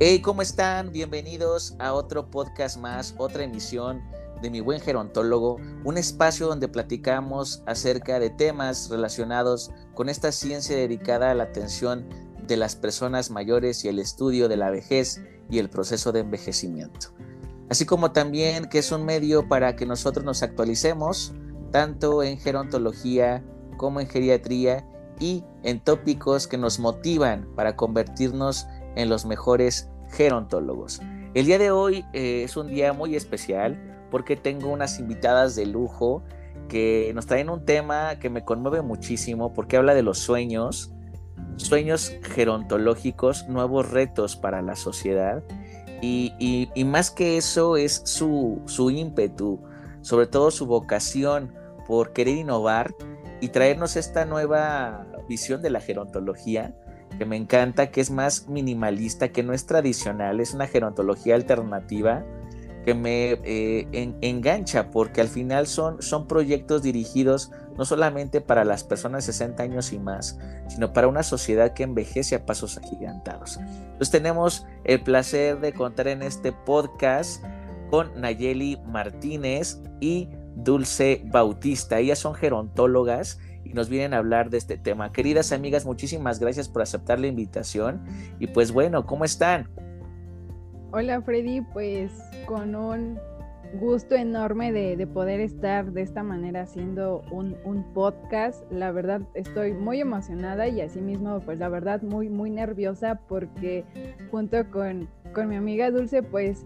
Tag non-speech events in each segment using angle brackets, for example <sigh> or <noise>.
Hey, ¿cómo están? Bienvenidos a otro podcast más, otra emisión de Mi Buen Gerontólogo, un espacio donde platicamos acerca de temas relacionados con esta ciencia dedicada a la atención de las personas mayores y el estudio de la vejez y el proceso de envejecimiento. Así como también que es un medio para que nosotros nos actualicemos tanto en gerontología como en geriatría y en tópicos que nos motivan para convertirnos en los mejores gerontólogos. El día de hoy eh, es un día muy especial porque tengo unas invitadas de lujo que nos traen un tema que me conmueve muchísimo porque habla de los sueños, sueños gerontológicos, nuevos retos para la sociedad y, más que eso es su, su ímpetu, sobre todo su vocación por querer innovar y traernos esta nueva visión de la gerontología que me encanta, que es más minimalista, que no es tradicional, es una gerontología alternativa que me eh, engancha porque al final son, son proyectos dirigidos no solamente para las personas de 60 años y más, sino para una sociedad que envejece a pasos agigantados. Entonces tenemos el placer de contar en este podcast con Nayeli Martínez y Dulce Bautista. Ellas son gerontólogas y nos vienen a hablar de este tema. Queridas amigas, muchísimas gracias por aceptar la invitación. Y pues bueno, ¿cómo están? Hola Freddy, pues con un gusto enorme de, poder estar de esta manera haciendo un, un, podcast. La verdad estoy muy emocionada y asimismo pues la verdad muy muy nerviosa porque junto con, con mi amiga Dulce pues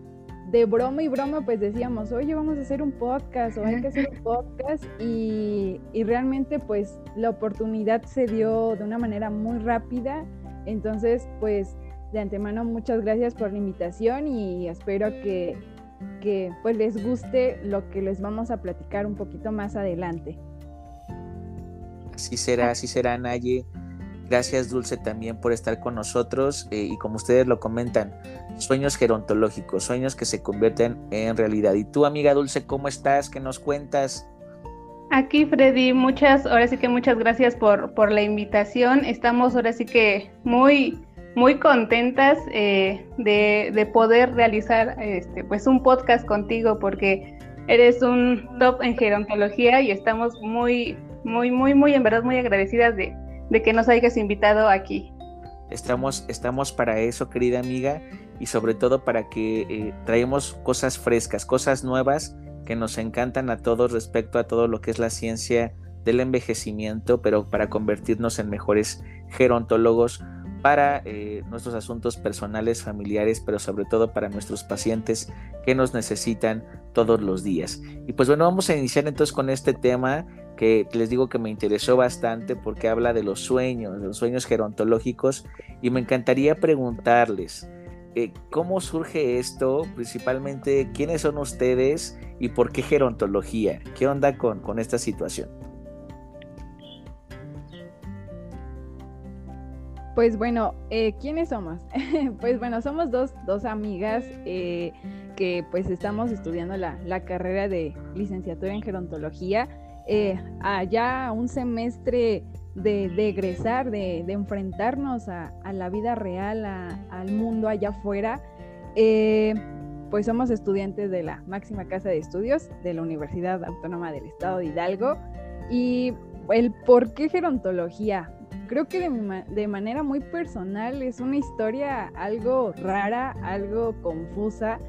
de broma y broma, pues decíamos, oye, vamos a hacer un podcast o hay que hacer un podcast y, realmente pues la oportunidad se dio de una manera muy rápida. Entonces, pues de antemano muchas gracias por la invitación y espero que, que pues les guste lo que les vamos a platicar un poquito más adelante. Así será, así será, Naye. Gracias, Dulce, también por estar con nosotros eh, y como ustedes lo comentan, sueños gerontológicos, sueños que se convierten en realidad. Y tú, amiga Dulce, ¿cómo estás? ¿Qué nos cuentas? Aquí, Freddy, muchas, ahora sí que muchas gracias por, por la invitación. Estamos ahora sí que muy, muy contentas eh, de, de, poder realizar este, pues un podcast contigo porque eres un top en gerontología y estamos muy, muy, muy, muy, en verdad, muy agradecidas de, de que nos hayas invitado aquí. Estamos, estamos para eso, querida amiga, y sobre todo para que eh, traemos cosas frescas, cosas nuevas que nos encantan a todos respecto a todo lo que es la ciencia del envejecimiento, pero para convertirnos en mejores gerontólogos para eh, nuestros asuntos personales, familiares, pero sobre todo para nuestros pacientes que nos necesitan todos los días. Y pues bueno, vamos a iniciar entonces con este tema que les digo que me interesó bastante porque habla de los sueños, de los sueños gerontológicos y me encantaría preguntarles, eh, ¿cómo surge esto? Principalmente, ¿quiénes son ustedes y por qué gerontología? ¿Qué onda con, con esta situación? Pues bueno, eh, ¿quiénes somos? <laughs> pues bueno, somos dos, dos amigas eh, que pues estamos estudiando la, la carrera de licenciatura en gerontología eh, allá un semestre de, egresar, de, enfrentarnos a, la vida real, al mundo allá afuera, eh, pues somos estudiantes de la máxima casa de estudios de la Universidad Autónoma del Estado de Hidalgo. Y el por qué gerontología, creo que de, de, manera muy personal es una historia algo rara, algo confusa,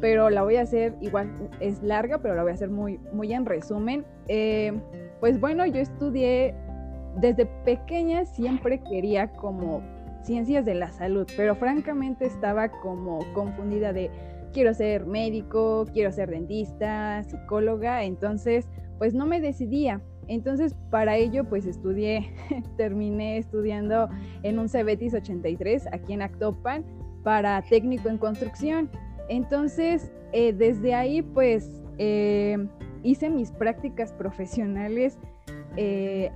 pero la voy a hacer igual, es larga, pero la voy a hacer muy, muy en resumen. Eh, pues bueno, yo estudié desde pequeña, siempre quería como ciencias de la salud, pero francamente estaba como confundida de quiero ser médico, quiero ser dentista, psicóloga, entonces pues no me decidía. Entonces, para ello, pues estudié, <laughs> terminé estudiando en un Cebetis 83 aquí en Actopan para técnico en construcción. Entonces, eh, desde ahí, pues, eh, hice mis prácticas profesionales eh,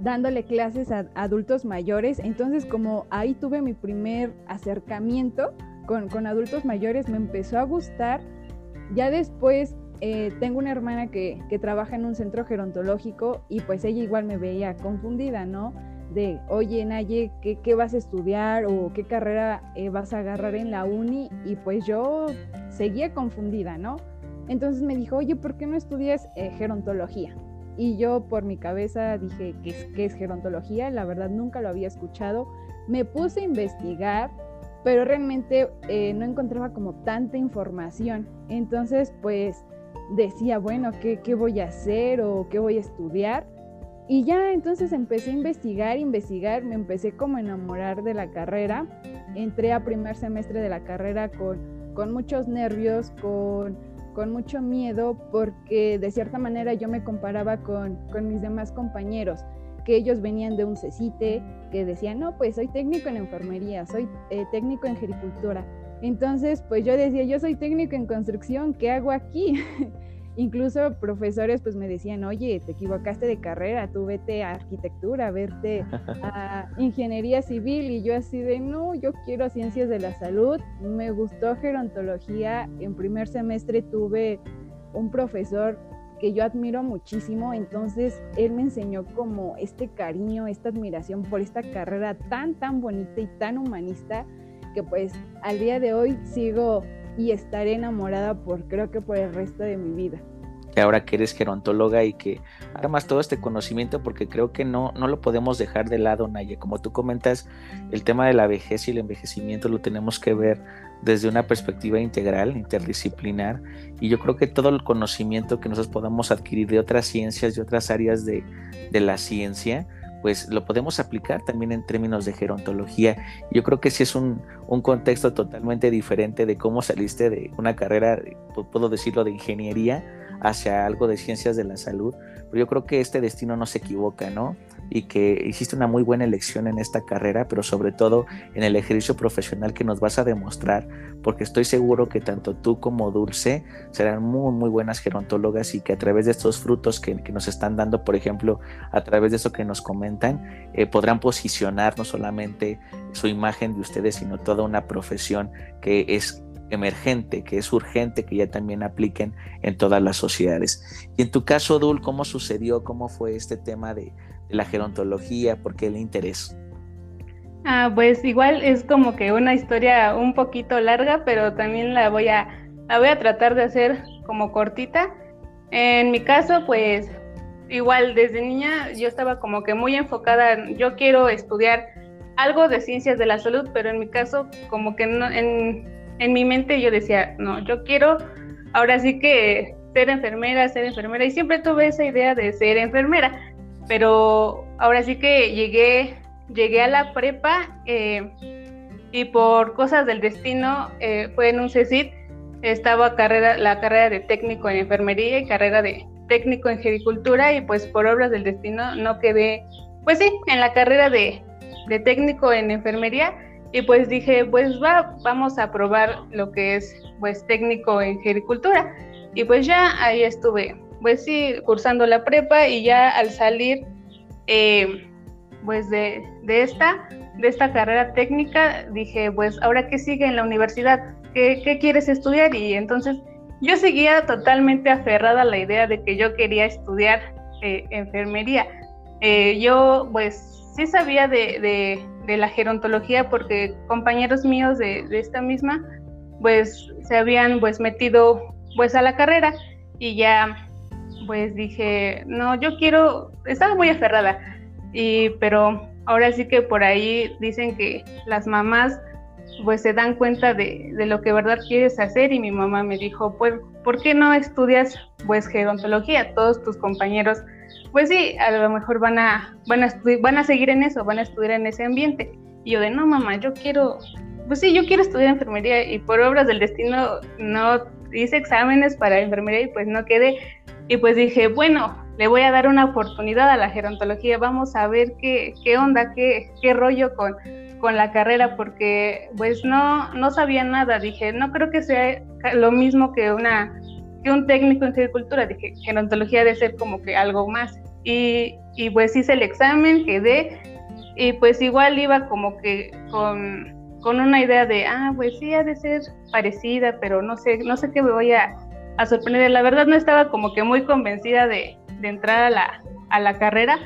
dándole clases a, adultos mayores. Entonces, como ahí tuve mi primer acercamiento con, adultos mayores, me empezó a gustar. Ya después tengo una hermana que, que, trabaja en un centro gerontológico y pues ella igual me veía confundida, ¿no? De, oye Naye, ¿qué, ¿qué, vas a estudiar o qué carrera eh, vas a agarrar en la uni? Y pues yo seguía confundida, ¿no? Entonces me dijo, oye, ¿por qué no estudias eh, gerontología? Y yo por mi cabeza dije, ¿qué es, ¿qué es gerontología? La verdad nunca lo había escuchado. Me puse a investigar, pero realmente eh, no encontraba como tanta información. Entonces, pues decía, bueno, ¿qué, ¿qué voy a hacer o qué voy a estudiar? Y ya entonces empecé a investigar, investigar, me empecé como a enamorar de la carrera. Entré a primer semestre de la carrera con, con muchos nervios, con, con, mucho miedo, porque de cierta manera yo me comparaba con, con mis demás compañeros, que ellos venían de un CECITE, que decían, no, pues soy técnico en enfermería, soy eh, técnico en agricultura. Entonces, pues yo decía, yo soy técnico en construcción, ¿qué hago aquí? <laughs> Incluso profesores pues me decían, oye, te equivocaste de carrera, tú vete a arquitectura, vete <laughs> a ingeniería civil y yo así de, no, yo quiero ciencias de la salud, me gustó gerontología, en primer semestre tuve un profesor que yo admiro muchísimo, entonces él me enseñó como este cariño, esta admiración por esta carrera tan, tan bonita y tan humanista que pues al día de hoy sigo y estaré enamorada por creo que por el resto de mi vida. Y ahora que eres gerontóloga y que armas todo este conocimiento porque creo que no, no lo podemos dejar de lado, Naya. Como tú comentas, el tema de la vejez y el envejecimiento lo tenemos que ver desde una perspectiva integral, interdisciplinar, y yo creo que todo el conocimiento que nosotros podamos adquirir de otras ciencias, de otras áreas de, de la ciencia, pues lo podemos aplicar también en términos de gerontología. Yo creo que sí es un, contexto totalmente diferente de cómo saliste de una carrera, puedo decirlo, de ingeniería hacia algo de ciencias de la salud, pero yo creo que este destino no se equivoca, ¿no? Y que hiciste una muy buena elección en esta carrera, pero sobre todo en el ejercicio profesional que nos vas a demostrar, porque estoy seguro que tanto tú como Dulce serán muy, muy buenas gerontólogas y que a través de estos frutos que, nos están dando, por ejemplo, a través de eso que nos comentan, eh, podrán posicionar no solamente su imagen de ustedes, sino toda una profesión que es emergente, que es urgente que ya también apliquen en todas las sociedades. Y en tu caso, Dul, ¿cómo sucedió? ¿Cómo fue este tema de, la gerontología? ¿Por qué el interés? Ah, pues igual es como que una historia un poquito larga, pero también la voy a, la voy a tratar de hacer como cortita. En mi caso, pues igual desde niña yo estaba como que muy enfocada, yo quiero estudiar algo de ciencias de la salud, pero en mi caso como que no, en, en mi mente yo decía, no, yo quiero ahora sí que ser enfermera, ser enfermera, y siempre tuve esa idea de ser enfermera pero ahora sí que llegué, llegué a la prepa eh, y por cosas del destino eh, fue en un CECIT, estaba carrera, la carrera de técnico en enfermería y carrera de técnico en agricultura y pues por obras del destino no quedé, pues sí, en la carrera de, de técnico en enfermería. Y pues dije, pues va, vamos a probar lo que es pues técnico en agricultura y pues ya ahí estuve pues sí, cursando la prepa y ya al salir, eh, pues de, esta, de esta carrera técnica, dije, pues ahora qué sigue en la universidad, ¿Qué, quieres estudiar? Y entonces yo seguía totalmente aferrada a la idea de que yo quería estudiar eh, enfermería. Eh, yo pues sí sabía de, la gerontología porque compañeros míos de, de, esta misma pues se habían pues metido pues a la carrera y ya pues dije, no, yo quiero, estaba muy aferrada, y, pero ahora sí que por ahí dicen que las mamás pues se dan cuenta de, lo que verdad quieres hacer y mi mamá me dijo, pues, ¿por qué no estudias pues gerontología? Todos tus compañeros, pues sí, a lo mejor van a, van a, van a seguir en eso, van a estudiar en ese ambiente. Y yo de, no, mamá, yo quiero, pues sí, yo quiero estudiar enfermería y por obras del destino no hice exámenes para enfermería y pues no quedé, y pues dije, bueno, le voy a dar una oportunidad a la gerontología, vamos a ver qué, qué onda, qué, qué rollo con, con la carrera, porque pues no, no sabía nada. Dije, no creo que sea lo mismo que, una, que un técnico en agricultura. Dije, gerontología debe ser como que algo más. Y, y pues hice el examen, quedé, y pues igual iba como que con, con una idea de, ah, pues sí, ha de ser parecida, pero no sé, no sé qué me voy a a sorprender. La verdad no estaba como que muy convencida de, entrar a la, a la carrera,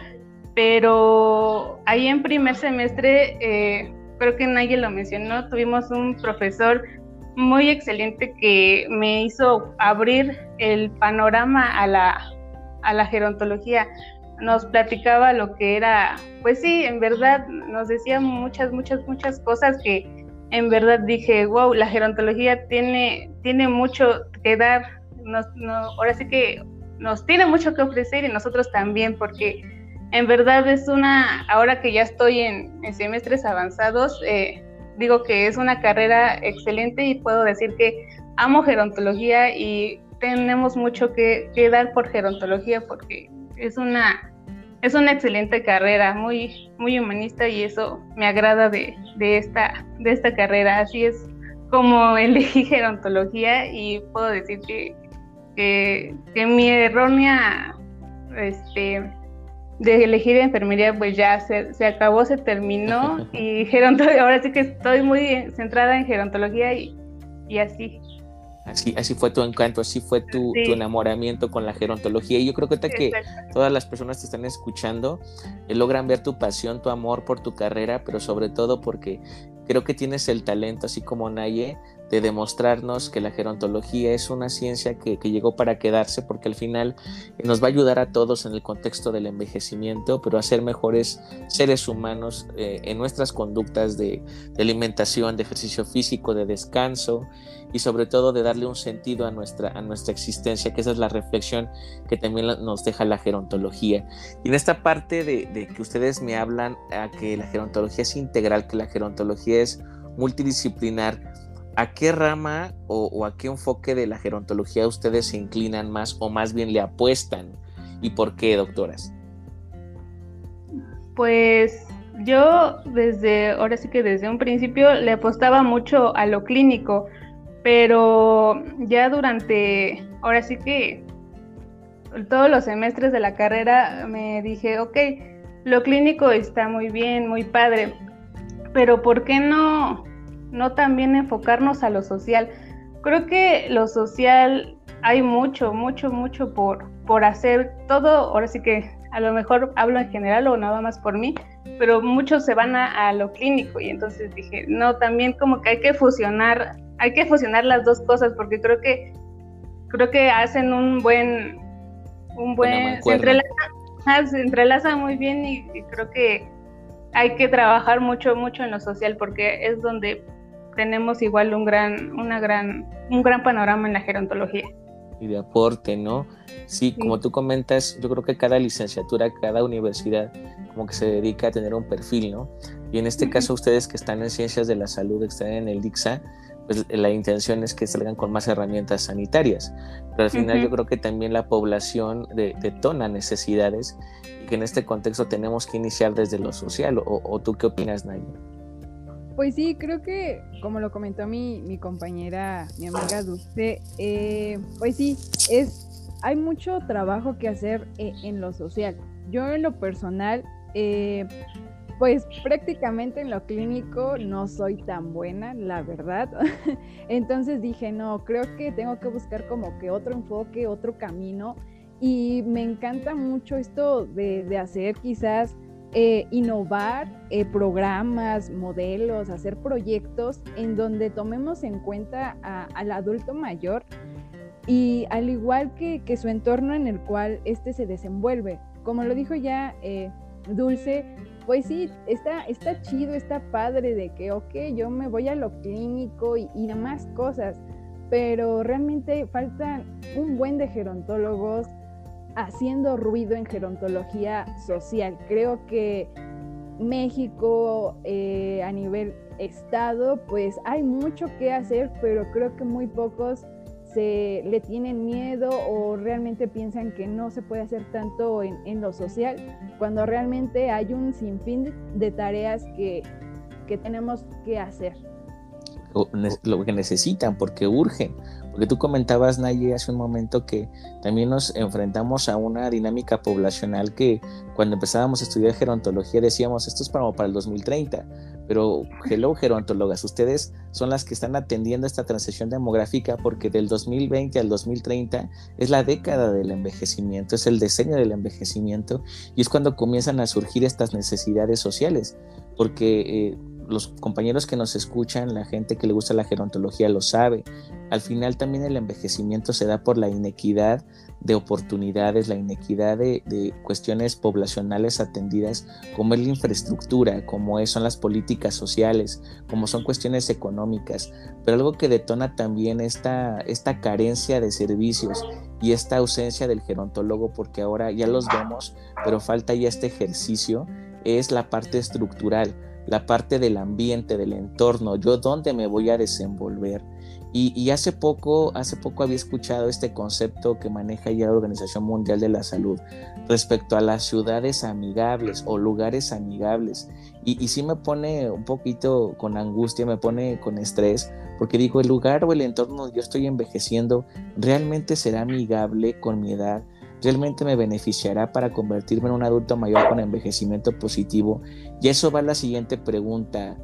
pero ahí en primer semestre, eh, creo que nadie lo mencionó, tuvimos un profesor muy excelente que me hizo abrir el panorama a la, a la gerontología. Nos platicaba lo que era, pues sí, en verdad nos decía muchas, muchas, muchas cosas que en verdad dije, wow, la gerontología tiene, tiene mucho que dar, nos, ahora sí que nos tiene mucho que ofrecer y nosotros también, porque en verdad es una, ahora que ya estoy en, semestres avanzados, eh, digo que es una carrera excelente y puedo decir que amo gerontología y tenemos mucho que, dar por gerontología porque es una, es una excelente carrera, muy, muy humanista y eso me agrada de, esta, de esta carrera. Así es como elegí gerontología y puedo decir que, que, que mi errónea este, de elegir enfermería, pues ya se, se acabó, se terminó <laughs> y gerontología, <laughs> ahora sí que estoy muy centrada en gerontología y, y así. Así, así fue tu encanto, así fue tu, tu enamoramiento con la gerontología. Y yo creo que, que todas las personas que están escuchando eh, logran ver tu pasión, tu amor por tu carrera, pero sobre todo porque creo que tienes el talento, así como Naye, de demostrarnos que la gerontología es una ciencia que, llegó para quedarse porque al final nos va a ayudar a todos en el contexto del envejecimiento, pero a ser mejores seres humanos eh, en nuestras conductas de, alimentación, de ejercicio físico, de descanso y sobre todo de darle un sentido a nuestra, a nuestra existencia, que esa es la reflexión que también nos deja la gerontología. Y en esta parte de, de que ustedes me hablan a que la gerontología es integral, que la gerontología es multidisciplinar, ¿a qué rama o, a qué enfoque de la gerontología ustedes se inclinan más o más bien le apuestan? ¿Y por qué, doctoras? Pues yo desde, ahora sí que desde un principio le apostaba mucho a lo clínico, pero ya durante, ahora sí que todos los semestres de la carrera me dije, ok, lo clínico está muy bien, muy padre, pero ¿por qué no no también enfocarnos a lo social. Creo que lo social hay mucho, mucho, mucho por, por hacer. Todo, ahora sí que a lo mejor hablo en general o nada más por mí, pero muchos se van a, lo clínico y entonces dije, no, también como que hay que fusionar, hay que fusionar las dos cosas porque creo que creo que hacen un buen un buen se entrelaza, se entrelaza muy bien y, y creo que hay que trabajar mucho mucho en lo social porque es donde tenemos igual un gran, una gran, un gran panorama en la gerontología. Y de aporte, ¿no? Sí, como tú comentas, yo creo que cada licenciatura, cada universidad, como que se dedica a tener un perfil, ¿no? Y en este caso, ustedes que están en ciencias de la salud, que están en el DICSA, pues la intención es que salgan con más herramientas sanitarias. Pero al final yo creo que también la población detona necesidades y que en este contexto tenemos que iniciar desde lo social. ¿O, o tú qué opinas, Naya? Pues sí, creo que como lo comentó mi, mi compañera, mi amiga Dulce, eh, pues sí, es, hay mucho trabajo que hacer eh, en, lo social. Yo en lo personal, eh, pues prácticamente en lo clínico no soy tan buena, la verdad. <laughs> Entonces dije, no, creo que tengo que buscar como que otro enfoque, otro camino. Y me encanta mucho esto de, de hacer quizás eh, innovar eh, programas, modelos, hacer proyectos en donde tomemos en cuenta al adulto mayor y al igual que, su entorno en el cual éste se desenvuelve. Como lo dijo ya eh, Dulce, pues sí, está, está chido, está padre de que, ok, yo me voy a lo clínico y, y demás cosas, pero realmente faltan un buen de gerontólogos, haciendo ruido en gerontología social. Creo que México eh, a nivel estado, pues hay mucho que hacer, pero creo que muy pocos se le tienen miedo o realmente piensan que no se puede hacer tanto en, lo social, cuando realmente hay un sinfín de tareas que, que tenemos que hacer. lo que necesitan, porque urgen. Porque tú comentabas, Naye, hace un momento que también nos enfrentamos a una dinámica poblacional que cuando empezábamos a estudiar gerontología decíamos, esto es para, para el 2030. Pero, hello, gerontólogas, ustedes son las que están atendiendo esta transición demográfica porque del 2020 al 2030 es la década del envejecimiento, es el diseño del envejecimiento y es cuando comienzan a surgir estas necesidades sociales. Porque eh, los compañeros que nos escuchan, la gente que le gusta la gerontología lo sabe. Al final también el envejecimiento se da por la inequidad de oportunidades, la inequidad de, cuestiones poblacionales atendidas, como es la infraestructura, como son las políticas sociales, como son cuestiones económicas, pero algo que detona también esta, esta carencia de servicios y esta ausencia del gerontólogo, porque ahora ya los vemos, pero falta ya este ejercicio, es la parte estructural la parte del ambiente, del entorno, yo dónde me voy a desenvolver. Y, hace poco, hace poco había escuchado este concepto que maneja ya la Organización Mundial de la Salud respecto a las ciudades amigables o lugares amigables. Y, y sí me pone un poquito con angustia, me pone con estrés, porque digo, el lugar o el entorno yo estoy envejeciendo realmente será amigable con mi edad, realmente me beneficiará para convertirme en un adulto mayor con envejecimiento positivo? Y eso va a la siguiente pregunta,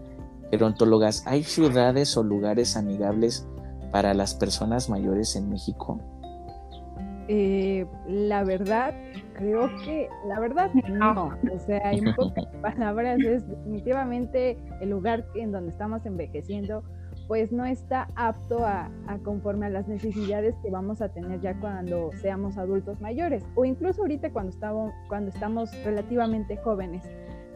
gerontólogas. ¿Hay ciudades o lugares amigables para las personas mayores en México? Eh, la verdad, creo que la verdad <laughs> no. O sea, en pocas <laughs> palabras es definitivamente el lugar en donde estamos envejeciendo pues no está apto a, conforme a las necesidades que vamos a tener ya cuando seamos adultos mayores o incluso ahorita cuando estamos, cuando estamos relativamente jóvenes.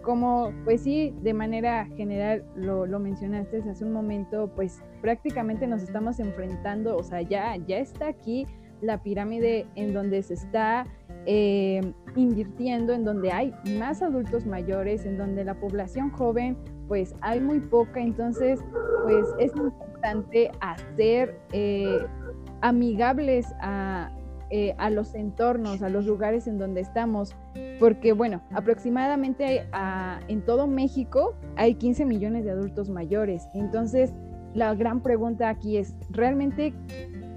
Como pues sí, de manera general lo, lo mencionaste hace un momento, pues prácticamente nos estamos enfrentando, o sea, ya, ya está aquí la pirámide en donde se está eh, invirtiendo, en donde hay más adultos mayores, en donde la población joven pues hay muy poca, entonces pues es importante hacer eh, amigables eh, a, los entornos, a los lugares en donde estamos, porque bueno, aproximadamente en todo México hay 15 millones de adultos mayores, entonces la gran pregunta aquí es, ¿realmente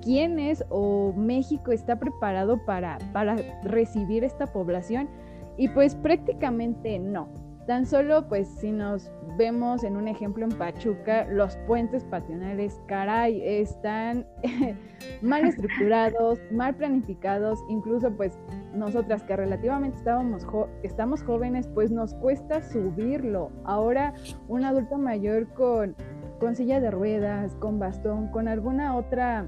quién es o México está preparado para, para recibir esta población? Y pues prácticamente no. Tan solo, pues, si nos vemos en un ejemplo en Pachuca, los puentes pasionales, caray, están <laughs> mal estructurados, mal planificados, incluso, pues, nosotras que relativamente estábamos estamos jóvenes, pues nos cuesta subirlo. Ahora, un adulto mayor con, con silla de ruedas, con bastón, con alguna otra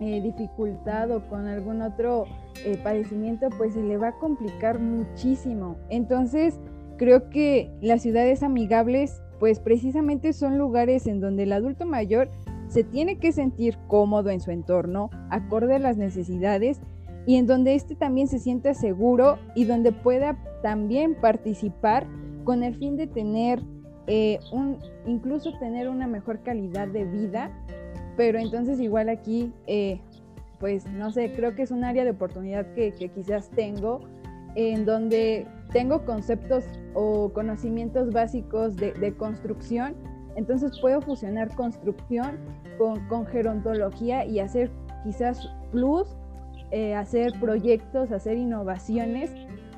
eh, dificultad o con algún otro eh, padecimiento, pues se le va a complicar muchísimo. Entonces, Creo que las ciudades amigables, pues precisamente son lugares en donde el adulto mayor se tiene que sentir cómodo en su entorno, acorde a las necesidades y en donde éste también se sienta seguro y donde pueda también participar con el fin de tener eh, un, incluso tener una mejor calidad de vida, pero entonces igual aquí, eh, pues no sé, creo que es un área de oportunidad que, que quizás tengo en donde tengo conceptos o conocimientos básicos de, construcción, entonces puedo fusionar construcción con, gerontología y hacer quizás plus, eh, hacer proyectos, hacer innovaciones.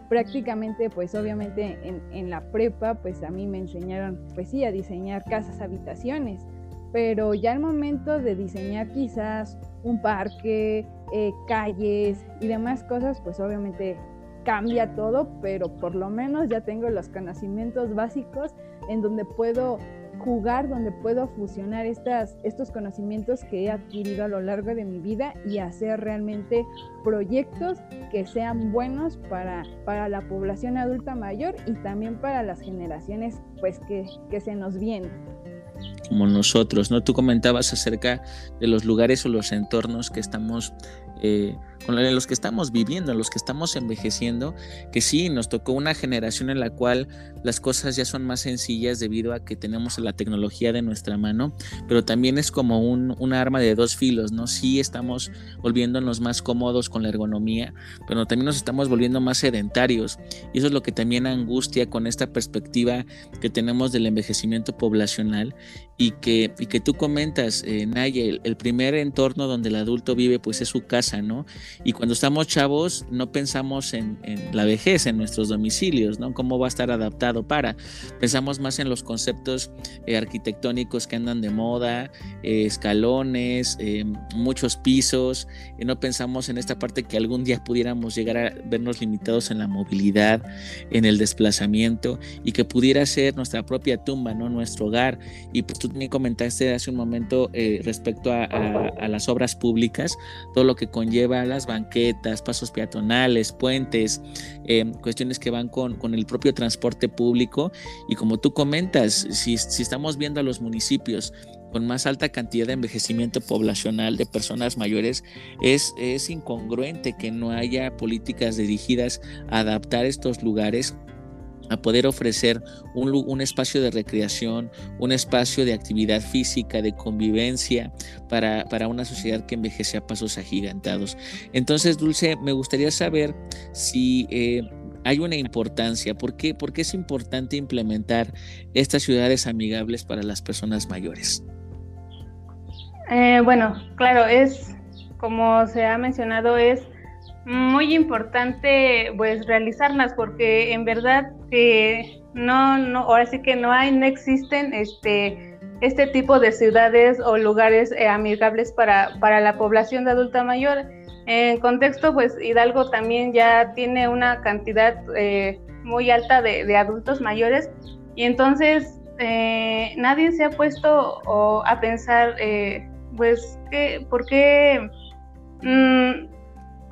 Prácticamente, pues obviamente en, la prepa, pues a mí me enseñaron, pues sí, a diseñar casas, habitaciones, pero ya al momento de diseñar quizás un parque, eh, calles y demás cosas, pues obviamente cambia todo, pero por lo menos ya tengo los conocimientos básicos en donde puedo jugar, donde puedo fusionar estas, estos conocimientos que he adquirido a lo largo de mi vida y hacer realmente proyectos que sean buenos para, para la población adulta mayor y también para las generaciones pues que, que se nos vienen como nosotros, ¿no? Tú comentabas acerca de los lugares o los entornos que estamos eh, con los que estamos viviendo, en los que estamos envejeciendo, que sí, nos tocó una generación en la cual las cosas ya son más sencillas debido a que tenemos la tecnología de nuestra mano, pero también es como un, arma de dos filos, ¿no? Sí estamos volviéndonos más cómodos con la ergonomía, pero también nos estamos volviendo más sedentarios y eso es lo que también angustia con esta perspectiva que tenemos del envejecimiento poblacional y que, y que tú comentas, eh, el, primer entorno donde el adulto vive pues es su casa, ¿no? Y cuando estamos chavos no pensamos en, la vejez, en nuestros domicilios, ¿no? ¿Cómo va a estar adaptado para? Pensamos más en los conceptos eh, arquitectónicos que andan de moda, eh, escalones, muchos pisos, y no pensamos en esta parte que algún día pudiéramos llegar a vernos limitados en la movilidad, en el desplazamiento y que pudiera ser nuestra propia tumba, ¿no? Nuestro hogar. Y pues tú también comentaste hace un momento eh, respecto a, las obras públicas, todo lo que conlleva las banquetas, pasos peatonales, puentes, em, cuestiones que van con, con, el propio transporte público. Y como tú comentas, si, si estamos viendo a los municipios con más alta cantidad de envejecimiento poblacional de personas mayores, es, es incongruente que no haya políticas dirigidas a adaptar estos lugares a poder ofrecer un, un, espacio de recreación, un espacio de actividad física, de convivencia para, para, una sociedad que envejece a pasos agigantados. Entonces, Dulce, me gustaría saber si eh, hay una importancia, ¿por qué, ¿por qué es importante implementar estas ciudades amigables para las personas mayores? Eh, bueno, claro, es, como se ha mencionado, es muy importante pues realizarlas porque en verdad que no, no, ahora sí que no hay, no existen este, este tipo de ciudades o lugares eh, amigables para, para la población de adulta mayor. En contexto, pues Hidalgo también ya tiene una cantidad eh, muy alta de, adultos mayores y entonces eh, nadie se ha puesto a pensar, pues, que, ¿por qué? Mm,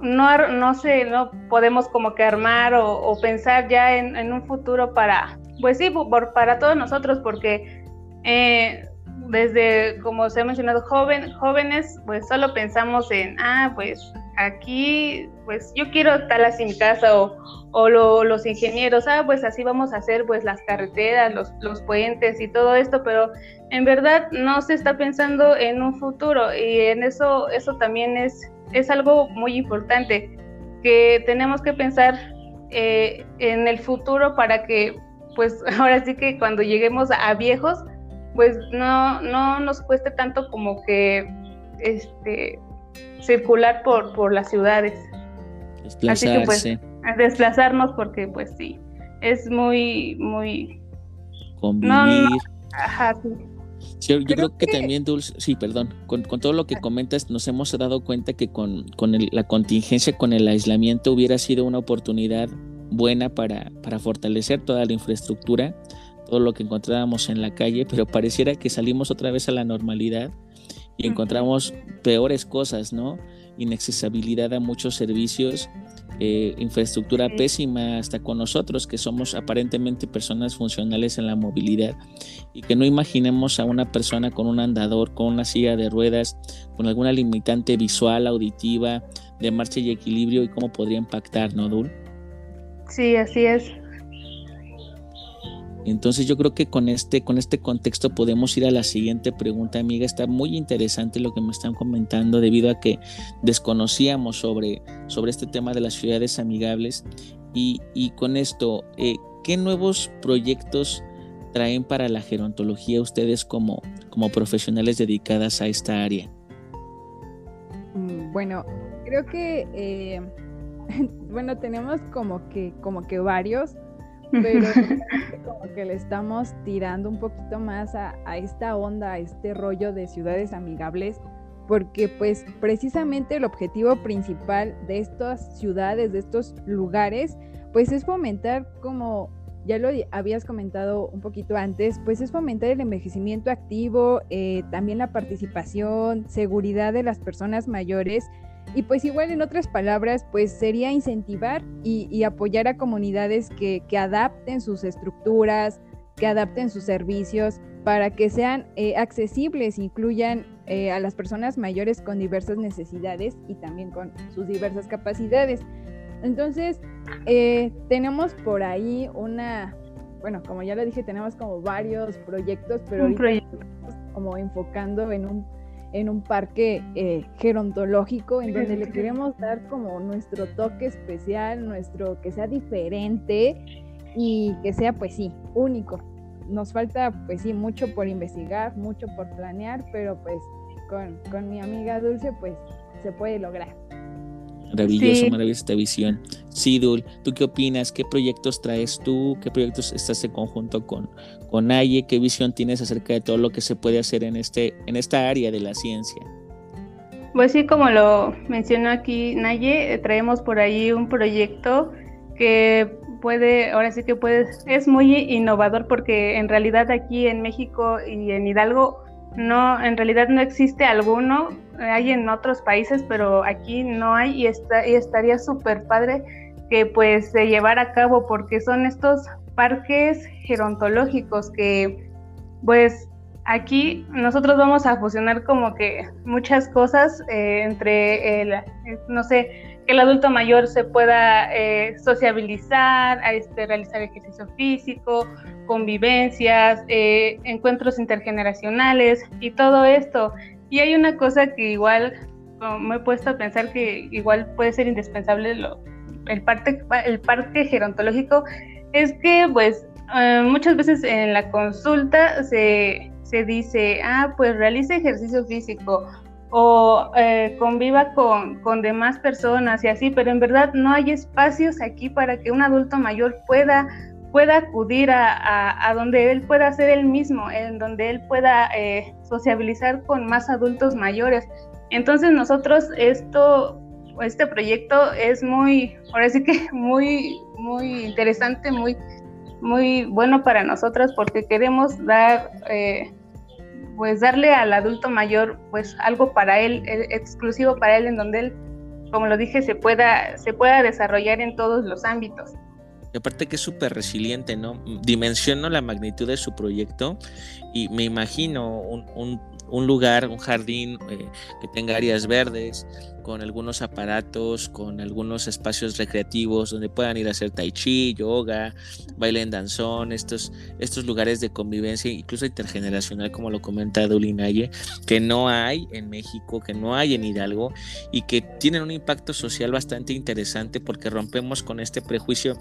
no, no sé, no podemos como que armar o, pensar ya en, un futuro para, pues sí, para todos nosotros, porque eh, desde, como se ha mencionado, joven, jóvenes, pues solo pensamos en, ah, pues aquí, pues yo quiero tal así mi casa, o, o los ingenieros, ah, pues así vamos a hacer pues las carreteras, los, los puentes y todo esto, pero en verdad no se está pensando en un futuro y en eso, eso también es es algo muy importante, que tenemos que pensar eh, en el futuro para que, pues <laughs> ahora sí que cuando lleguemos a viejos, pues no, no nos cueste tanto como que este, circular por, por las ciudades. Así que pues desplazarnos porque pues sí, es muy, muy... Convivir. ajá, sí yo creo, que, también, Dulce, sí, perdón, con, todo lo que comentas, nos hemos dado cuenta que con, la contingencia, con el aislamiento, hubiera sido una oportunidad buena para, para fortalecer toda la infraestructura, todo lo que encontrábamos en la calle, pero pareciera que salimos otra vez a la normalidad y encontramos peores cosas, ¿no? Inaccesibilidad a muchos servicios, eh, infraestructura pésima hasta con nosotros, que somos aparentemente personas funcionales en la movilidad y que no imaginemos a una persona con un andador, con una silla de ruedas, con alguna limitante visual, auditiva, de marcha y equilibrio y cómo podría impactar, ¿no, Dul? Sí, así es. Entonces yo creo que con este, con este contexto podemos ir a la siguiente pregunta, amiga. Está muy interesante lo que me están comentando debido a que desconocíamos sobre, sobre este tema de las ciudades amigables. Y, con esto, eh, ¿qué nuevos proyectos traen para la gerontología ustedes como, como profesionales dedicadas a esta área? Mm, bueno, creo que, eh, <laughs> bueno, tenemos como que, como que varios pero como que le estamos tirando un poquito más a, esta onda, a este rollo de ciudades amigables, porque pues precisamente el objetivo principal de estas ciudades, de estos lugares, pues es fomentar como ya lo habías comentado un poquito antes, pues es fomentar el envejecimiento activo, eh, también la participación, seguridad de las personas mayores y pues igual en otras palabras, pues sería incentivar y, apoyar a comunidades que, adapten sus estructuras, que adapten sus servicios para que sean eh, accesibles, incluyan eh, a las personas mayores con diversas necesidades y también con sus diversas capacidades. Entonces, eh, tenemos por ahí una, bueno, como ya lo dije, tenemos como varios proyectos, pero como enfocando en un en un parque eh, gerontológico en donde le <laughs> queremos dar como nuestro toque especial, nuestro que sea diferente y que sea pues sí, único. nos falta, pues sí, mucho por investigar, mucho por planear, pero pues con, con mi amiga Dulce, pues se puede lograr. Maravilloso, maravillosa esta visión. Sí, Dul, ¿tú qué opinas? ¿Qué proyectos traes tú? ¿Qué proyectos estás en conjunto con, con Aye? ¿Qué visión tienes acerca de todo lo que se puede hacer en, este, en esta área de la ciencia? Pues sí, como lo mencionó aquí Naye, eh, traemos por ahí un proyecto que puede, ahora sí que puede, es muy innovador porque en realidad aquí en México y en Hidalgo no, en realidad no existe alguno, hay en otros países, pero aquí no hay y, está, y estaría súper padre que pues se llevara a cabo porque son estos parques gerontológicos que pues aquí nosotros vamos a fusionar como que muchas cosas eh, entre el, no sé, que el adulto mayor se pueda eh, sociabilizar, este, realizar ejercicio físico, convivencias, eh, encuentros intergeneracionales y todo esto. Y hay una cosa que igual me he puesto a pensar que igual puede ser indispensable lo, el, parte, el parque gerontológico, es que pues muchas veces en la consulta se, se dice, ah, pues realice ejercicio físico o eh, conviva con, con, demás personas y así, pero en verdad no hay espacios aquí para que un adulto mayor pueda, pueda acudir a, a, donde él pueda ser el mismo, en donde él pueda eh, sociabilizar con más adultos mayores. Entonces nosotros esto, este proyecto es muy, ahora sí que <laughs> muy, muy interesante, muy, muy bueno para nosotros porque queremos dar eh, pues darle al adulto mayor pues algo para él, eh, exclusivo para él, en donde él, como lo dije, se pueda, se pueda desarrollar en todos los ámbitos. Y aparte que es súper resiliente, ¿no? Dimensiono la magnitud de su proyecto y me imagino un, un, un lugar, un jardín eh, que tenga áreas verdes, con algunos aparatos, con algunos espacios recreativos donde puedan ir a hacer tai chi, yoga, baile en danzón, estos, estos lugares de convivencia, incluso intergeneracional, como lo comenta Dulinaye, que no hay en México, que no hay en Hidalgo y que tienen un impacto social bastante interesante porque rompemos con este prejuicio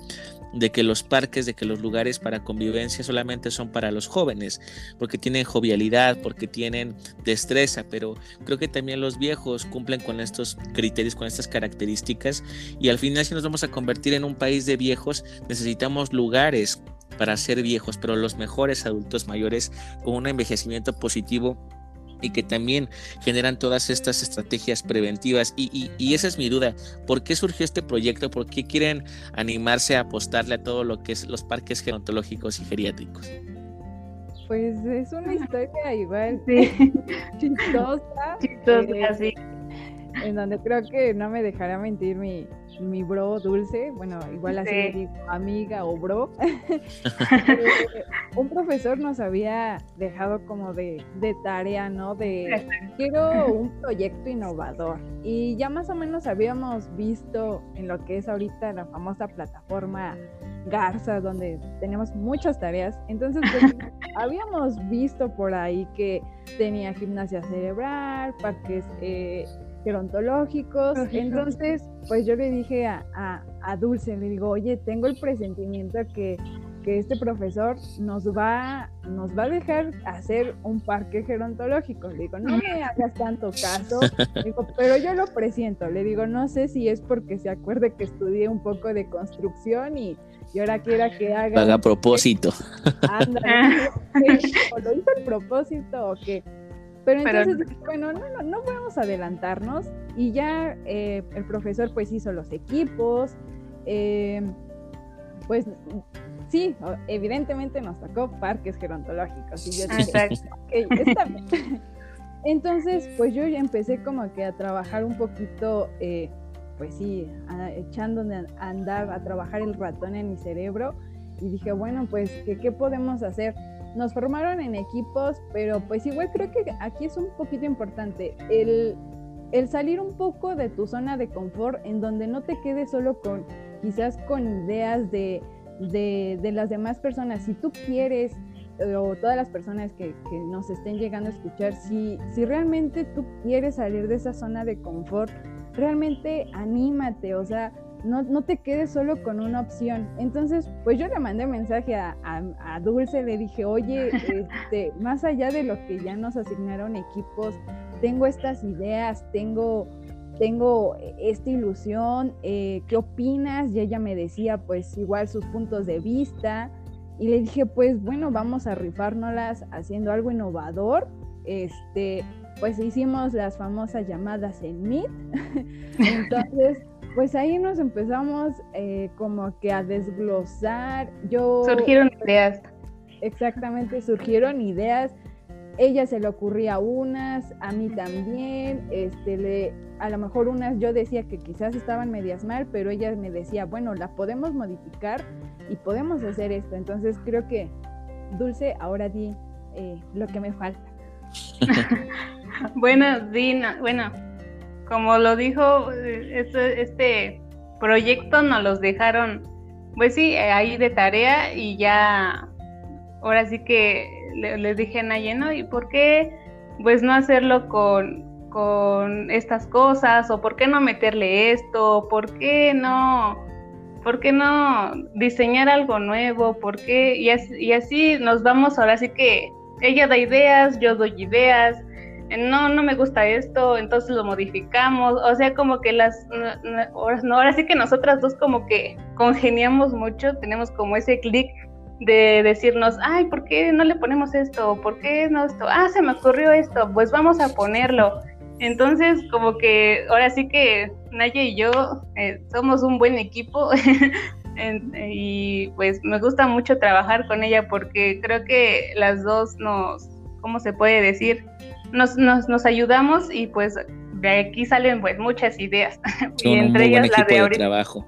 de que los parques, de que los lugares para convivencia solamente son para los jóvenes, porque tienen jovialidad, porque tienen destreza, pero creo que también los viejos cumplen con estos criterios, con estas características. Y al final, si nos vamos a convertir en un país de viejos, necesitamos lugares para ser viejos, pero los mejores adultos mayores con un envejecimiento positivo y que también generan todas estas estrategias preventivas. Y, y, esa es mi duda, ¿por qué surgió este proyecto? ¿Por qué quieren animarse a apostarle a todo lo que es los parques gerontológicos y geriátricos? Pues es una historia igual chistosa. <laughs> Chistosa, sí en donde creo que no me dejará mentir mi, mi bro dulce, bueno, igual así le digo amiga o bro. <laughs> Eh, un profesor nos había dejado como de, de tarea, ¿no? De quiero un proyecto innovador. Y ya más o menos habíamos visto en lo que es ahorita la famosa plataforma Garza, donde tenemos muchas tareas. Entonces, pues, <laughs> habíamos visto por ahí que tenía gimnasia cerebral, parques eh, gerontológicos. Entonces, pues yo le dije a, a, Dulce, le digo, oye, tengo el presentimiento que, que este profesor nos va, nos va a dejar hacer un parque gerontológico. Le digo, no me hagas tanto caso, digo, pero yo lo presiento. Le digo, no sé si es porque se acuerde que estudié un poco de construcción y, y ahora quiera que haga... Haga propósito. O lo hizo el propósito o qué. Pero entonces, bueno, no, no, no podemos adelantarnos y ya eh, el profesor pues hizo los equipos, eh, pues sí, evidentemente nos tocó parques gerontológicos y yo dije, está bien. <laughs> Entonces, pues yo ya empecé como que a trabajar un poquito, eh, pues sí, echándome a andar, a trabajar el ratón en mi cerebro y dije, bueno, pues, ¿qué, qué podemos hacer? Nos formaron en equipos, pero pues igual creo que aquí es un poquito importante el, el salir un poco de tu zona de confort en donde no te quedes solo con quizás con ideas de, de, de las demás personas. Si tú quieres eh, o todas las personas que, que, nos estén llegando a escuchar, si, si realmente tú quieres salir de esa zona de confort, realmente anímate, o sea, no, no, te quedes solo con una opción. Entonces, pues yo le mandé mensaje a, a, Dulce, le dije, oye, <laughs> este, más allá de lo que ya nos asignaron equipos, tengo estas ideas, tengo, tengo esta ilusión, eh, ¿qué opinas? Y ella me decía, pues igual sus puntos de vista. Y le dije, pues bueno, vamos a rifárnoslas haciendo algo innovador. Este, pues hicimos las famosas llamadas en Meet. <laughs> Entonces, pues ahí nos empezamos eh, como que a desglosar. Yo, surgieron ideas. Exactamente, surgieron ideas. Ella se le ocurría unas, a mí también. Este, le, a lo mejor unas yo decía que quizás estaban medias mal, pero ella me decía, bueno, la podemos modificar y podemos hacer esto. Entonces creo que, Dulce, ahora di eh, lo que me falta. <laughs> <laughs> bueno, Dina, bueno, como lo dijo, este, proyecto nos los dejaron, pues sí, ahí de tarea y ya, ahora sí que les dije a Nayeno, ¿y por qué pues no hacerlo con, con estas cosas? ¿O por qué no meterle esto? ¿Por qué no? ¿Por qué no diseñar algo nuevo? ¿Por qué? Y así, y así nos vamos, ahora sí que ella da ideas, yo doy ideas, no, no me gusta esto, entonces lo modificamos, o sea, como que las, ahora sí que nosotras dos como que congeniamos mucho, tenemos como ese clic de decirnos, ay, ¿por qué no le ponemos esto? ¿Por qué no esto? Ah, se me ocurrió esto, pues vamos a ponerlo. Entonces, como que ahora sí que Naya y yo eh, somos un buen equipo <laughs> y pues me gusta mucho trabajar con ella porque creo que las dos nos, ¿cómo se puede decir? Nos, nos, nos ayudamos y pues de aquí salen pues muchas ideas. <laughs> y entre ellas la de, trabajo.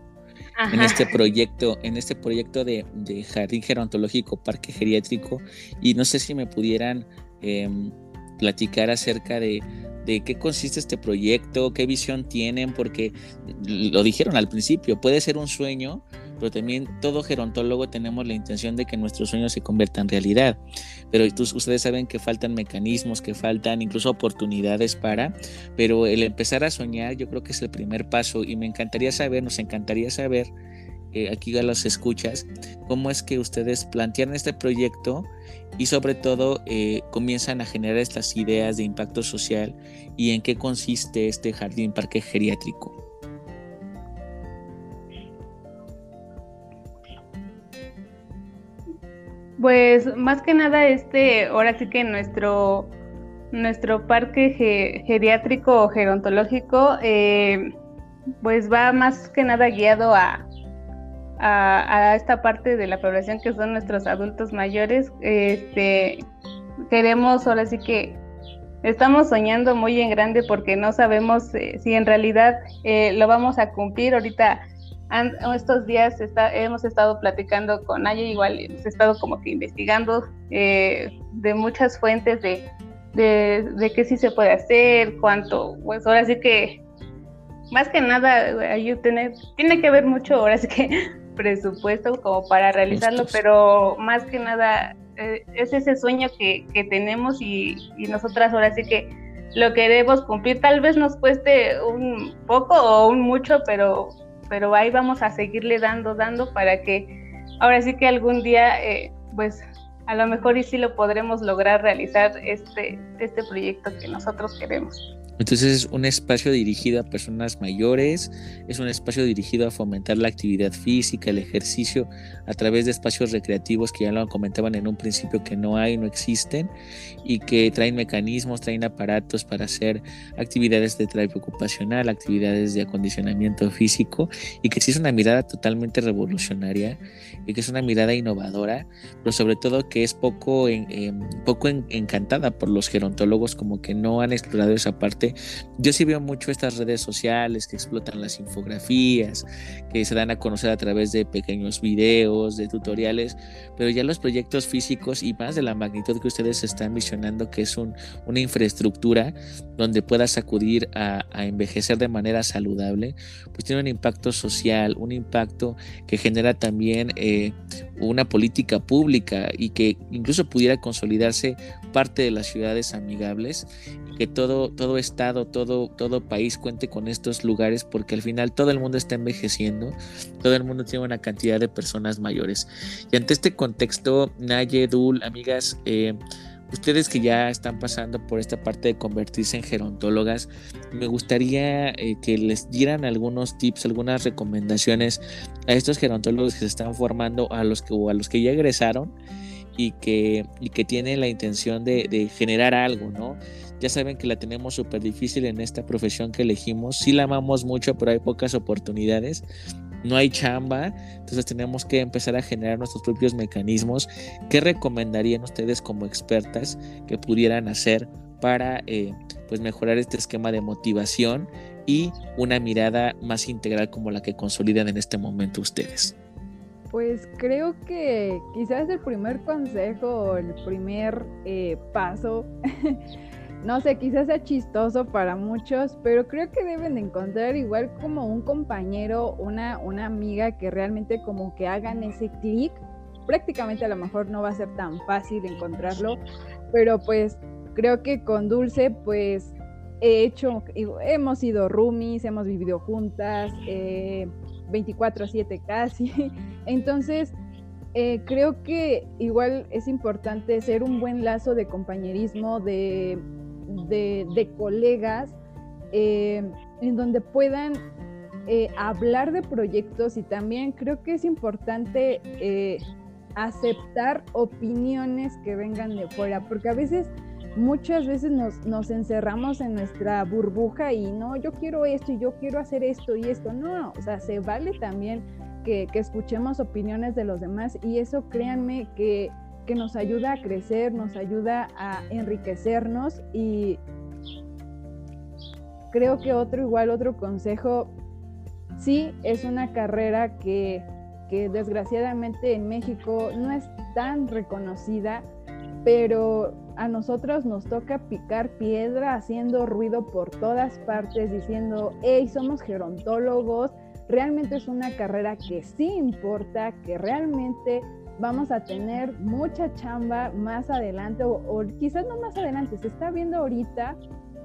En este proyecto, en este proyecto de, Jardín Gerontológico, Parque Geriátrico, y no sé si me pudieran em, platicar acerca de, de qué consiste este proyecto, qué visión tienen, porque lo dijeron al principio, puede ser un sueño, pero también todo gerontólogo tenemos la intención de que nuestros sueños se conviertan en realidad. Pero ustedes saben que faltan mecanismos, que faltan incluso oportunidades para, pero el empezar a soñar yo creo que es el primer paso y me encantaría saber, nos encantaría saber, eh, aquí a los escuchas, cómo es que ustedes plantean este proyecto y sobre todo eh, comienzan a generar estas ideas de impacto social y en qué consiste este jardín parque geriátrico. Pues más que nada este, ahora sí que nuestro, nuestro parque geriátrico o gerontológico, eh, pues va más que nada guiado a, a, esta parte de la población que son nuestros adultos mayores. Este, queremos ahora sí que estamos soñando muy en grande porque no sabemos eh, si en realidad eh, lo vamos a cumplir. Ahorita estos días hemos estado platicando con Aya, igual hemos estado como que investigando eh, de muchas fuentes de, de, qué sí se puede hacer, cuánto, pues ahora sí que más que nada tiene, tiene que ver mucho ahora sí que <laughs> presupuesto como para realizarlo, pero más que nada eh, es ese sueño que, que tenemos y, y nosotras ahora sí que lo queremos cumplir. Tal vez nos cueste un poco o un mucho, pero pero ahí vamos a seguirle dando, dando para que ahora sí que algún día, eh, pues a lo mejor y sí lo podremos lograr realizar este, este proyecto que nosotros queremos. Entonces es un espacio dirigido a personas mayores, es un espacio dirigido a fomentar la actividad física, el ejercicio a través de espacios recreativos que ya lo comentaban en un principio que no hay, no existen y que traen mecanismos, traen aparatos para hacer actividades de terapia ocupacional, actividades de acondicionamiento físico y que sí es una mirada totalmente revolucionaria y que es una mirada innovadora, pero sobre todo que es poco, poco encantada por los gerontólogos como que no han explorado esa parte yo sí veo mucho estas redes sociales que explotan las infografías, que se dan a conocer a través de pequeños videos, de tutoriales, pero ya los proyectos físicos y más de la magnitud que ustedes están visionando, que es una infraestructura donde puedas acudir a, envejecer de manera saludable, pues tiene un impacto social, un impacto que genera también eh, una política pública y que incluso pudiera consolidarse parte de las ciudades amigables que todo, todo estado, todo, todo país cuente con estos lugares, porque al final todo el mundo está envejeciendo, todo el mundo tiene una cantidad de personas mayores. Y ante este contexto, Naye, Dul, amigas, eh, ustedes que ya están pasando por esta parte de convertirse en gerontólogas, me gustaría eh, que les dieran algunos tips, algunas recomendaciones a estos gerontólogos que se están formando, a los que, a los que ya egresaron y que, y que tienen la intención de, de generar algo, ¿no? Ya saben que la tenemos súper difícil en esta profesión que elegimos. Sí la amamos mucho, pero hay pocas oportunidades no hay chamba, entonces tenemos que empezar a generar nuestros propios mecanismos. ¿Qué recomendarían ustedes como expertas que pudieran hacer para eh, pues mejorar este esquema de motivación y una mirada más integral como la que consolidan en este momento ustedes? Pues creo que quizás el primer consejo, el primer eh, paso <laughs> no sé, quizás sea chistoso para muchos, pero creo que deben de encontrar igual como un compañero, una, una amiga que realmente como que hagan ese clic. Prácticamente a lo mejor no va a ser tan fácil encontrarlo, pero pues creo que con Dulce pues he hecho, hemos sido roomies, hemos vivido juntas, 24/7 eh, casi. <laughs> Entonces, eh, creo que igual es importante ser un buen lazo de compañerismo, de de, colegas eh, en donde puedan eh, hablar de proyectos y también creo que es importante eh, aceptar opiniones que vengan de fuera, porque a veces, muchas veces nos, nos, encerramos en nuestra burbuja y no, yo quiero esto y yo quiero hacer esto y esto, no, o sea, se vale también que, que escuchemos opiniones de los demás y eso créanme que que nos ayuda a crecer, nos ayuda a enriquecernos y creo que otro igual, otro consejo, sí es una carrera que, que desgraciadamente en México no es tan reconocida, pero a nosotros nos toca picar piedra haciendo ruido por todas partes, diciendo, hey, somos gerontólogos, realmente es una carrera que sí importa, que realmente vamos a tener mucha chamba más adelante o, quizás no más adelante, se está viendo ahorita.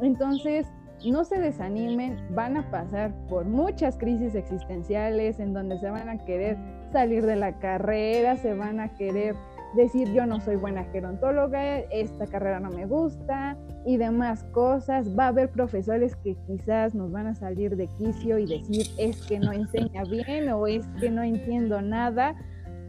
Entonces, no se desanimen, van a pasar por muchas crisis existenciales en donde se van a querer salir de la carrera, se van a querer decir yo no soy buena gerontóloga, esta carrera no me gusta y demás cosas. Va a haber profesores que quizás nos van a salir de quicio y decir es que no enseña bien o es que no entiendo nada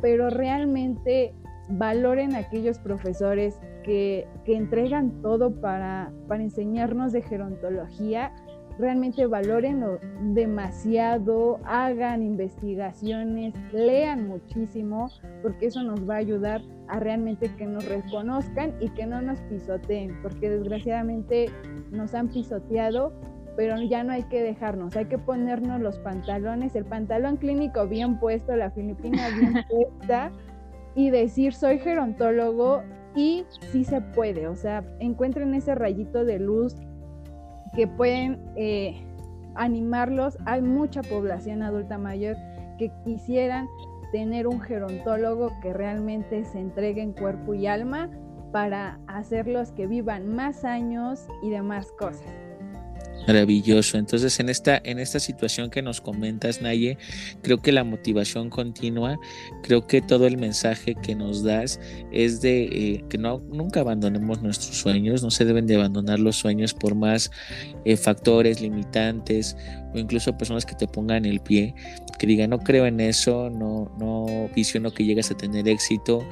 pero realmente valoren a aquellos profesores que, entregan todo para, para enseñarnos de gerontología, realmente valorenlo demasiado, hagan investigaciones, lean muchísimo, porque eso nos va a ayudar a realmente que nos reconozcan y que no nos pisoteen, porque desgraciadamente nos han pisoteado pero ya no hay que dejarnos, hay que ponernos los pantalones, el pantalón clínico bien puesto, la filipina bien <laughs> puesta y decir soy gerontólogo y sí se puede, o sea, encuentren ese rayito de luz que pueden eh, animarlos. Hay mucha población adulta mayor que quisieran tener un gerontólogo que realmente se entregue en cuerpo y alma para hacerlos que vivan más años y demás cosas. Maravilloso. Entonces, en esta, en esta situación que nos comentas, Naye, creo que la motivación continua, creo que todo el mensaje que nos das es de eh, que no, nunca abandonemos nuestros sueños, no se deben de abandonar los sueños por más eh, factores limitantes o incluso personas que te pongan el pie, que digan, no creo en eso, no, no visiono que llegues a tener éxito,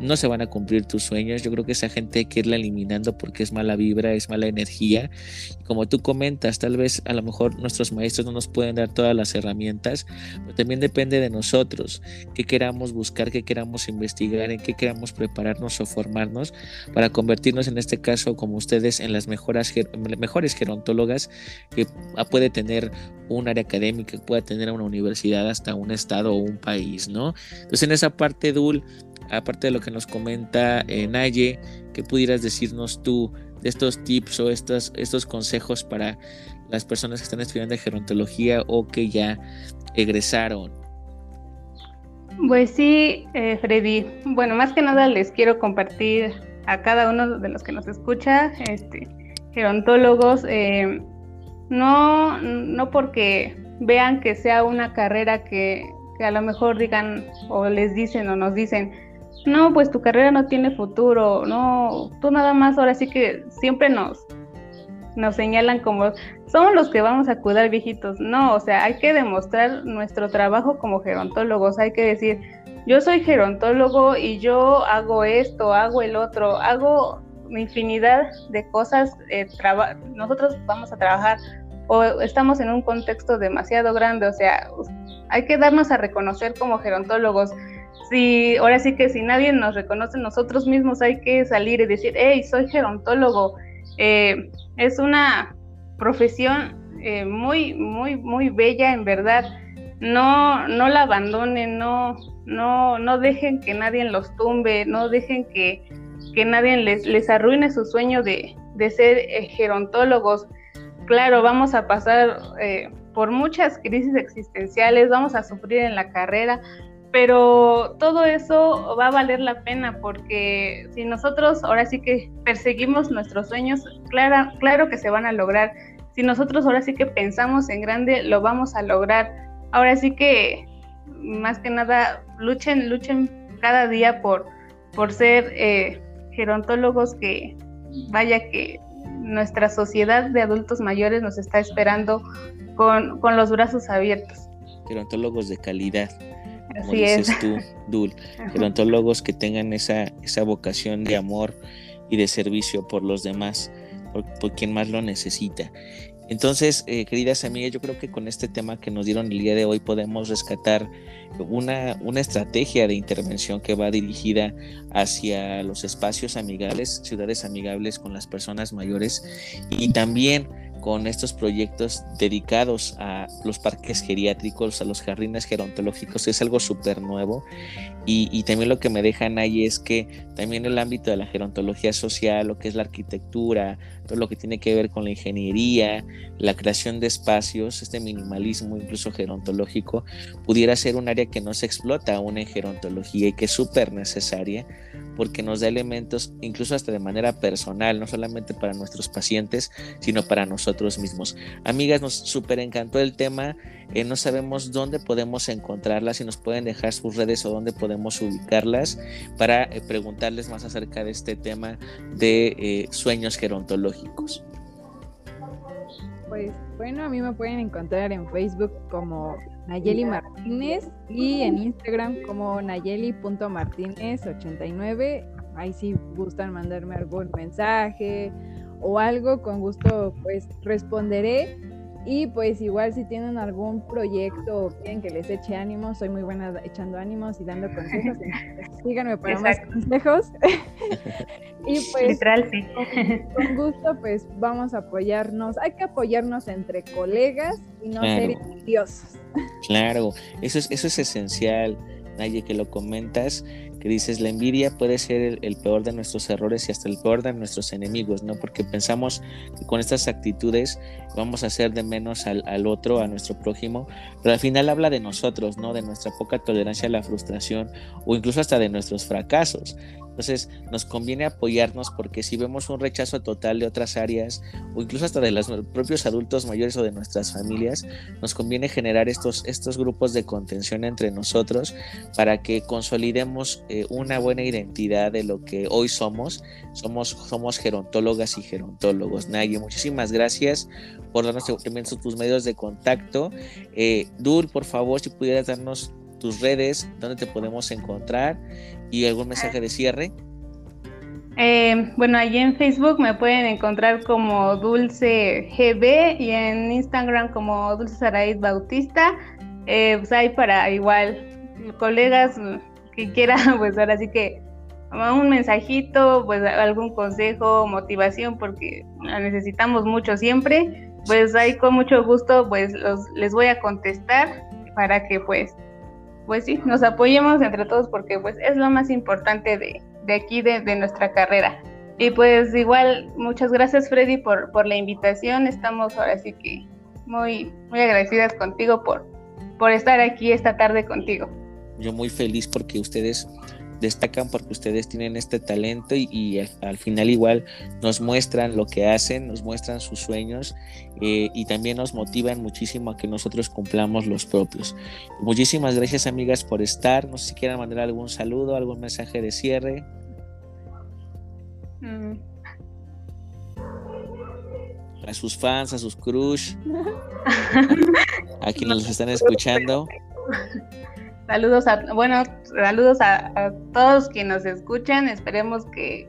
no se van a cumplir tus sueños. Yo creo que esa gente hay que irla eliminando porque es mala vibra, es mala energía. como tú comentas, tal vez a lo mejor nuestros maestros no nos pueden dar todas las herramientas, pero también depende de nosotros, qué queramos buscar, qué queramos investigar, en qué queramos prepararnos o formarnos para convertirnos en este caso como ustedes en las mejores, gerontólogas que puede tener un área académica, que pueda tener una universidad hasta un estado o un país, ¿no? Entonces en esa parte, Dul, aparte de lo que nos comenta eh, Naye, que pudieras decirnos tú estos tips o estos, estos consejos para las personas que están estudiando gerontología o que ya egresaron? Pues sí, eh, Freddy. Bueno, más que nada les quiero compartir a cada uno de los que nos escucha este, gerontólogos, eh, no, no porque vean que sea una carrera que, que a lo mejor digan o les dicen o nos dicen, no, pues tu carrera no tiene futuro, no, tú nada más ahora sí que siempre nos, nos señalan como somos los que vamos a cuidar viejitos. No, o sea, hay que demostrar nuestro trabajo como gerontólogos, hay que decir, yo soy gerontólogo y yo hago esto, hago el otro, hago infinidad de cosas, eh, nosotros vamos a trabajar o estamos en un contexto demasiado grande, o sea, hay que darnos a reconocer como gerontólogos. Si, ahora sí que si nadie nos reconoce nosotros mismos, hay que salir y decir, hey, soy gerontólogo. Eh, es una profesión eh, muy, muy, muy bella, en verdad. No, no la abandonen, no, no, no dejen que nadie los tumbe, no dejen que, que nadie les, les arruine su sueño de, de ser eh, gerontólogos. Claro, vamos a pasar eh, por muchas crisis existenciales, vamos a sufrir en la carrera, pero todo eso va a valer la pena porque si nosotros ahora sí que perseguimos nuestros sueños, claro, claro que se van a lograr. Si nosotros ahora sí que pensamos en grande, lo vamos a lograr. Ahora sí que, más que nada, luchen, luchen cada día por, por ser eh, gerontólogos que, vaya que nuestra sociedad de adultos mayores nos está esperando con, con los brazos abiertos. Gerontólogos de calidad como dices tú, Dul, gerontólogos que tengan esa, esa vocación de amor y de servicio por los demás, por, quien más lo necesita. Entonces, eh, queridas amigas, yo creo que con este tema que nos dieron el día de hoy podemos rescatar una, una estrategia de intervención que va dirigida hacia los espacios amigables, ciudades amigables con las personas mayores y también con estos proyectos dedicados a los parques geriátricos, a los jardines gerontológicos, es algo súper nuevo. Y, también lo que me dejan ahí es que también el ámbito de la gerontología social, lo que es la arquitectura, todo lo que tiene que ver con la ingeniería, la creación de espacios, este minimalismo incluso gerontológico, pudiera ser un área que no se explota aún en gerontología y que es súper necesaria porque nos da elementos incluso hasta de manera personal, no solamente para nuestros pacientes, sino para nosotros mismos. Amigas, nos súper encantó el tema, eh, no sabemos dónde podemos encontrarlas, si nos pueden dejar sus redes o dónde podemos ubicarlas para eh, preguntarles más acerca de este tema de eh, sueños gerontológicos. Pues bueno, a mí me pueden encontrar en Facebook como Nayeli Martínez y en Instagram como nayeli.martínez89. Ahí si gustan mandarme algún mensaje o algo, con gusto pues responderé. Y pues igual si tienen algún proyecto o quieren que les eche ánimos, soy muy buena echando ánimos y dando consejos. <laughs> síganme para más consejos. <laughs> y pues Literal, sí. con, gusto pues vamos a apoyarnos. Hay que apoyarnos entre colegas y no ser envidiosos. Claro, eso es, eso es esencial, Naye, que lo comentas que dices, la envidia puede ser el, peor de nuestros errores y hasta el peor de nuestros enemigos, ¿no? Porque pensamos que con estas actitudes vamos a hacer de menos al, al, otro, a nuestro prójimo, pero al final habla de nosotros, ¿no? De nuestra poca tolerancia a la frustración o incluso hasta de nuestros fracasos. Entonces nos conviene apoyarnos porque si vemos un rechazo total de otras áreas o incluso hasta de los propios adultos mayores o de nuestras familias, nos conviene generar estos, estos grupos de contención entre nosotros para que consolidemos eh, una buena identidad de lo que hoy somos. Somos, somos gerontólogas y gerontólogos. Naye, muchísimas gracias por darnos también tus medios de contacto. Eh, Dur, por favor, si pudieras darnos tus redes, dónde te podemos encontrar y algún mensaje de cierre. Eh, bueno, allí en Facebook me pueden encontrar como Dulce GB y en Instagram como Dulce Saraid Bautista. Eh, pues hay para igual colegas que quieran, <laughs> pues ahora sí que un mensajito, pues algún consejo, motivación, porque necesitamos mucho siempre. Pues ahí con mucho gusto, pues los, les voy a contestar para que pues pues sí, nos apoyemos entre todos porque pues es lo más importante de, aquí, de, nuestra carrera. Y pues igual, muchas gracias Freddy por, por la invitación. Estamos ahora sí que muy, muy agradecidas contigo por, por estar aquí esta tarde contigo. Yo muy feliz porque ustedes destacan porque ustedes tienen este talento y, al, final igual nos muestran lo que hacen, nos muestran sus sueños eh, y también nos motivan muchísimo a que nosotros cumplamos los propios. Muchísimas gracias amigas por estar, no sé si quieran mandar algún saludo, algún mensaje de cierre. Mm. A sus fans, a sus crush, <laughs> a quienes los están escuchando. <laughs> Saludos a, bueno, saludos a, todos quienes nos escuchan. Esperemos que,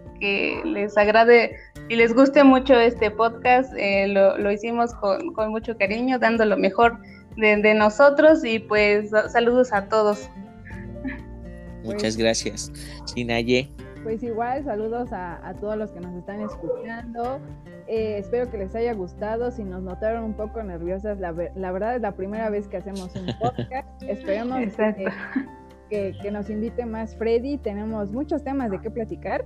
les agrade y les guste mucho este podcast. Eh, lo, hicimos con, mucho cariño, dando lo mejor de, nosotros y pues saludos a todos. Muchas gracias. Sinaye. Pues igual, saludos a, a todos los que nos están escuchando. Eh, espero que les haya gustado. Si nos notaron un poco nerviosas, la, verdad es la primera vez que hacemos un podcast. <laughs> Esperemos que, que, nos invite más Freddy. Tenemos muchos temas de qué platicar.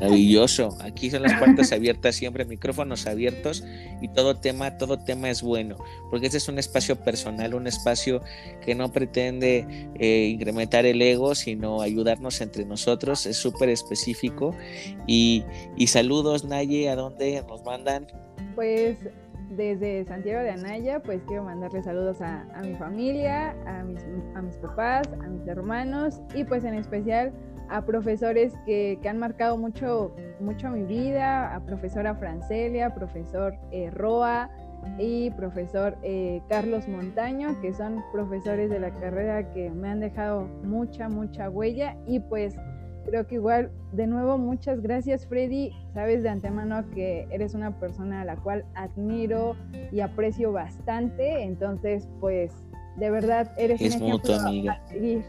Maravilloso. Aquí son las <laughs> puertas abiertas siempre, micrófonos abiertos y todo tema, todo tema es bueno, porque este es un espacio personal, un espacio que no pretende eh, incrementar el ego, sino ayudarnos entre nosotros. Es súper específico. Y, y saludos, Naye, ¿a dónde nos mandan? Pues desde Santiago de Anaya, pues quiero mandarle saludos a, mi familia, a mis, papás, a mis hermanos y pues en especial a profesores que, han marcado mucho, mucho mi vida, a profesora Francelia, profesor eh, Roa y profesor eh, Carlos Montaño, que son profesores de la carrera que me han dejado mucha, mucha huella y pues creo que igual, de nuevo, muchas gracias Freddy, sabes de antemano que eres una persona a la cual admiro y aprecio bastante, entonces pues de verdad eres es un ejemplo amiga. a seguir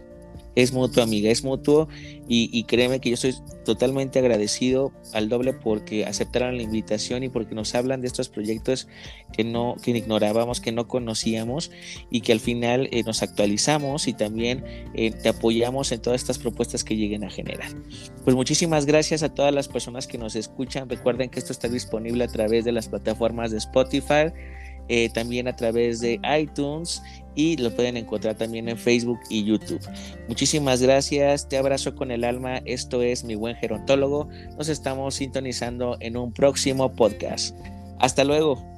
es mutuo, amiga, es mutuo y, créeme que yo estoy totalmente agradecido al doble porque aceptaron la invitación y porque nos hablan de estos proyectos que no que ignorábamos, que no conocíamos y que al final eh, nos actualizamos y también eh, te apoyamos en todas estas propuestas que lleguen a generar. Pues muchísimas gracias a todas las personas que nos escuchan. Recuerden que esto está disponible a través de las plataformas de Spotify. Eh, también a través de iTunes y lo pueden encontrar también en Facebook y YouTube. Muchísimas gracias, te abrazo con el alma, esto es mi buen gerontólogo, nos estamos sintonizando en un próximo podcast. Hasta luego.